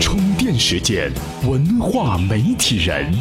充电时间，文化媒体人。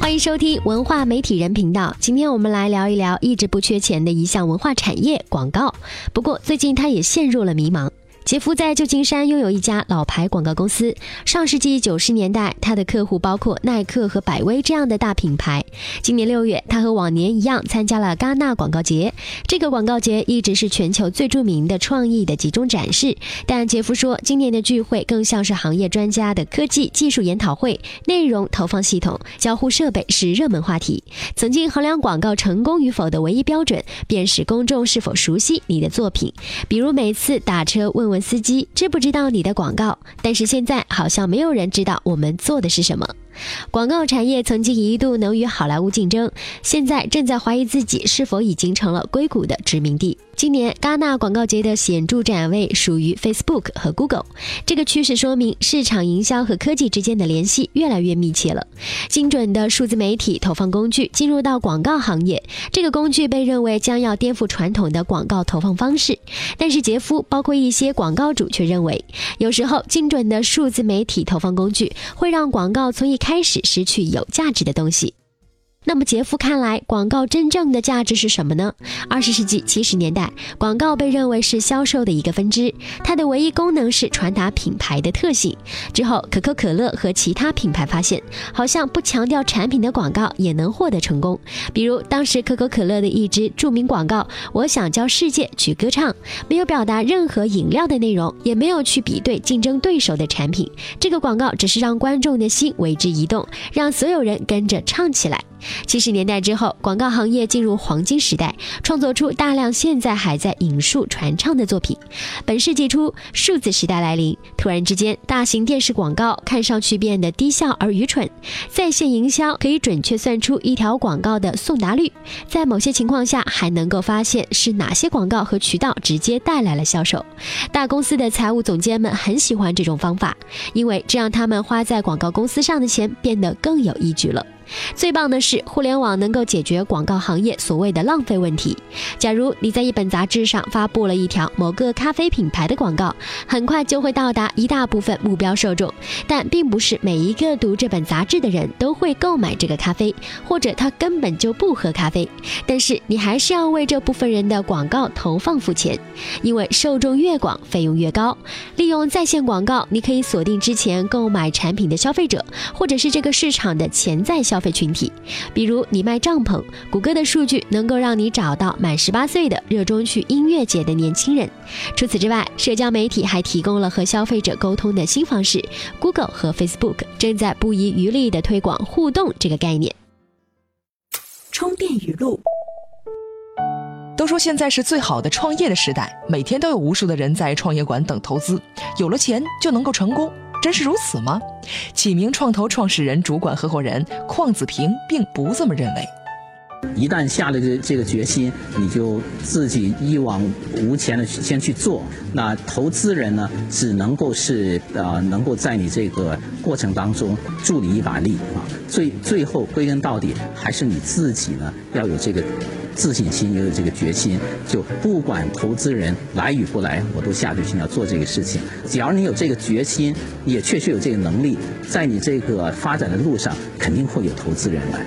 欢迎收听文化媒体人频道。今天我们来聊一聊一直不缺钱的一项文化产业——广告。不过最近它也陷入了迷茫。杰夫在旧金山拥有一家老牌广告公司。上世纪九十年代，他的客户包括耐克和百威这样的大品牌。今年六月，他和往年一样参加了戛纳广告节。这个广告节一直是全球最著名的创意的集中展示。但杰夫说，今年的聚会更像是行业专家的科技技术研讨会，内容投放系统、交互设备是热门话题。曾经衡量广告成功与否的唯一标准，便是公众是否熟悉你的作品。比如每次打车问问。司机知不知道你的广告？但是现在好像没有人知道我们做的是什么。广告产业曾经一度能与好莱坞竞争，现在正在怀疑自己是否已经成了硅谷的殖民地。今年戛纳广告节的显著展位属于 Facebook 和 Google，这个趋势说明市场营销和科技之间的联系越来越密切了。精准的数字媒体投放工具进入到广告行业，这个工具被认为将要颠覆传统的广告投放方式。但是杰夫包括一些广告主却认为，有时候精准的数字媒体投放工具会让广告从一开开始失去有价值的东西。那么杰夫看来，广告真正的价值是什么呢？二十世纪七十年代，广告被认为是销售的一个分支，它的唯一功能是传达品牌的特性。之后，可口可乐和其他品牌发现，好像不强调产品的广告也能获得成功。比如，当时可口可乐的一支著名广告“我想教世界去歌唱”，没有表达任何饮料的内容，也没有去比对竞争对手的产品，这个广告只是让观众的心为之一动，让所有人跟着唱起来。七十年代之后，广告行业进入黄金时代，创作出大量现在还在引述传唱的作品。本世纪初，数字时代来临，突然之间，大型电视广告看上去变得低效而愚蠢。在线营销可以准确算出一条广告的送达率，在某些情况下还能够发现是哪些广告和渠道直接带来了销售。大公司的财务总监们很喜欢这种方法，因为这让他们花在广告公司上的钱变得更有依据了。最棒的是，互联网能够解决广告行业所谓的浪费问题。假如你在一本杂志上发布了一条某个咖啡品牌的广告，很快就会到达一大部分目标受众，但并不是每一个读这本杂志的人都会购买这个咖啡，或者他根本就不喝咖啡。但是你还是要为这部分人的广告投放付钱，因为受众越广，费用越高。利用在线广告，你可以锁定之前购买产品的消费者，或者是这个市场的潜在消。消费群体，比如你卖帐篷，谷歌的数据能够让你找到满十八岁的热衷去音乐节的年轻人。除此之外，社交媒体还提供了和消费者沟通的新方式。Google 和 Facebook 正在不遗余力地推广互动这个概念。充电语录：都说现在是最好的创业的时代，每天都有无数的人在创业馆等投资，有了钱就能够成功。真是如此吗？启明创投创始人、主管合伙人邝子平并不这么认为。一旦下了这这个决心，你就自己一往无前的先去做。那投资人呢，只能够是呃，能够在你这个过程当中助你一把力啊。最最后归根到底，还是你自己呢要有这个自信心，也有这个决心。就不管投资人来与不来，我都下决心要做这个事情。只要你有这个决心，也确实有这个能力，在你这个发展的路上，肯定会有投资人来。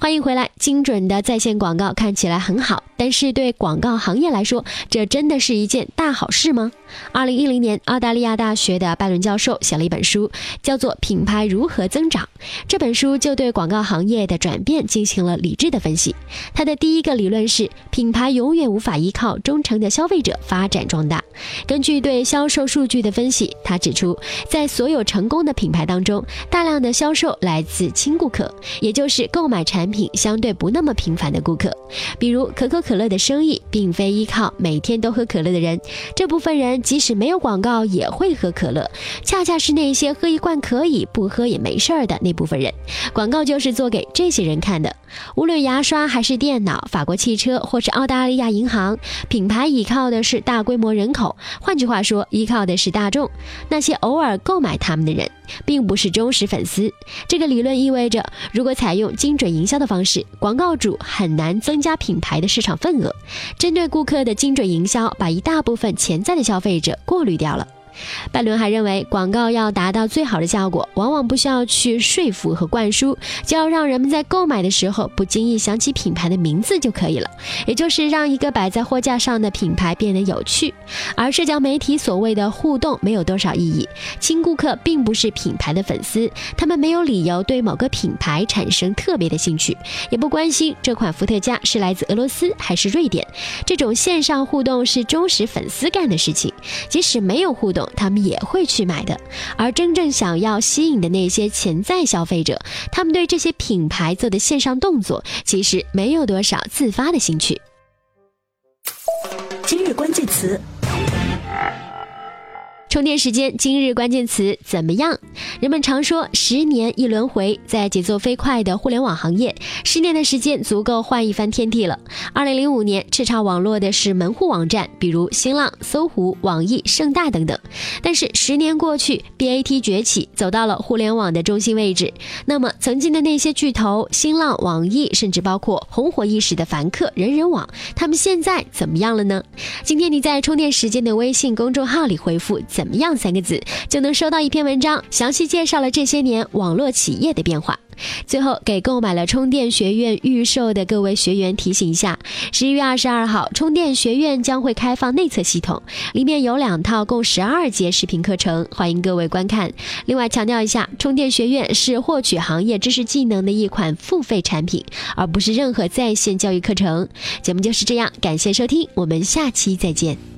欢迎回来，精准的在线广告看起来很好。但是对广告行业来说，这真的是一件大好事吗？二零一零年，澳大利亚大学的拜伦教授写了一本书，叫做《品牌如何增长》。这本书就对广告行业的转变进行了理智的分析。他的第一个理论是，品牌永远无法依靠忠诚的消费者发展壮大。根据对销售数据的分析，他指出，在所有成功的品牌当中，大量的销售来自轻顾客，也就是购买产品相对不那么频繁的顾客，比如可口。可乐的生意并非依靠每天都喝可乐的人，这部分人即使没有广告也会喝可乐，恰恰是那些喝一罐可以不喝也没事儿的那部分人，广告就是做给这些人看的。无论牙刷还是电脑，法国汽车或是澳大利亚银行，品牌依靠的是大规模人口，换句话说，依靠的是大众。那些偶尔购买他们的人，并不是忠实粉丝。这个理论意味着，如果采用精准营销的方式，广告主很难增加品牌的市场份额。针对顾客的精准营销，把一大部分潜在的消费者过滤掉了。拜伦还认为，广告要达到最好的效果，往往不需要去说服和灌输，就要让人们在购买的时候不经意想起品牌的名字就可以了，也就是让一个摆在货架上的品牌变得有趣。而社交媒体所谓的互动没有多少意义，新顾客并不是品牌的粉丝，他们没有理由对某个品牌产生特别的兴趣，也不关心这款伏特加是来自俄罗斯还是瑞典。这种线上互动是忠实粉丝干的事情，即使没有互动。他们也会去买的，而真正想要吸引的那些潜在消费者，他们对这些品牌做的线上动作，其实没有多少自发的兴趣。今日关键词。充电时间，今日关键词怎么样？人们常说十年一轮回，在节奏飞快的互联网行业，十年的时间足够换一番天地了。二零零五年叱咤网络的是门户网站，比如新浪、搜狐、网易、盛大等等。但是十年过去，BAT 崛起，走到了互联网的中心位置。那么曾经的那些巨头，新浪、网易，甚至包括红火一时的凡客、人人网，他们现在怎么样了呢？今天你在充电时间的微信公众号里回复。怎么样？三个字就能收到一篇文章，详细介绍了这些年网络企业的变化。最后，给购买了充电学院预售的各位学员提醒一下：十一月二十二号，充电学院将会开放内测系统，里面有两套共十二节视频课程，欢迎各位观看。另外强调一下，充电学院是获取行业知识技能的一款付费产品，而不是任何在线教育课程。节目就是这样，感谢收听，我们下期再见。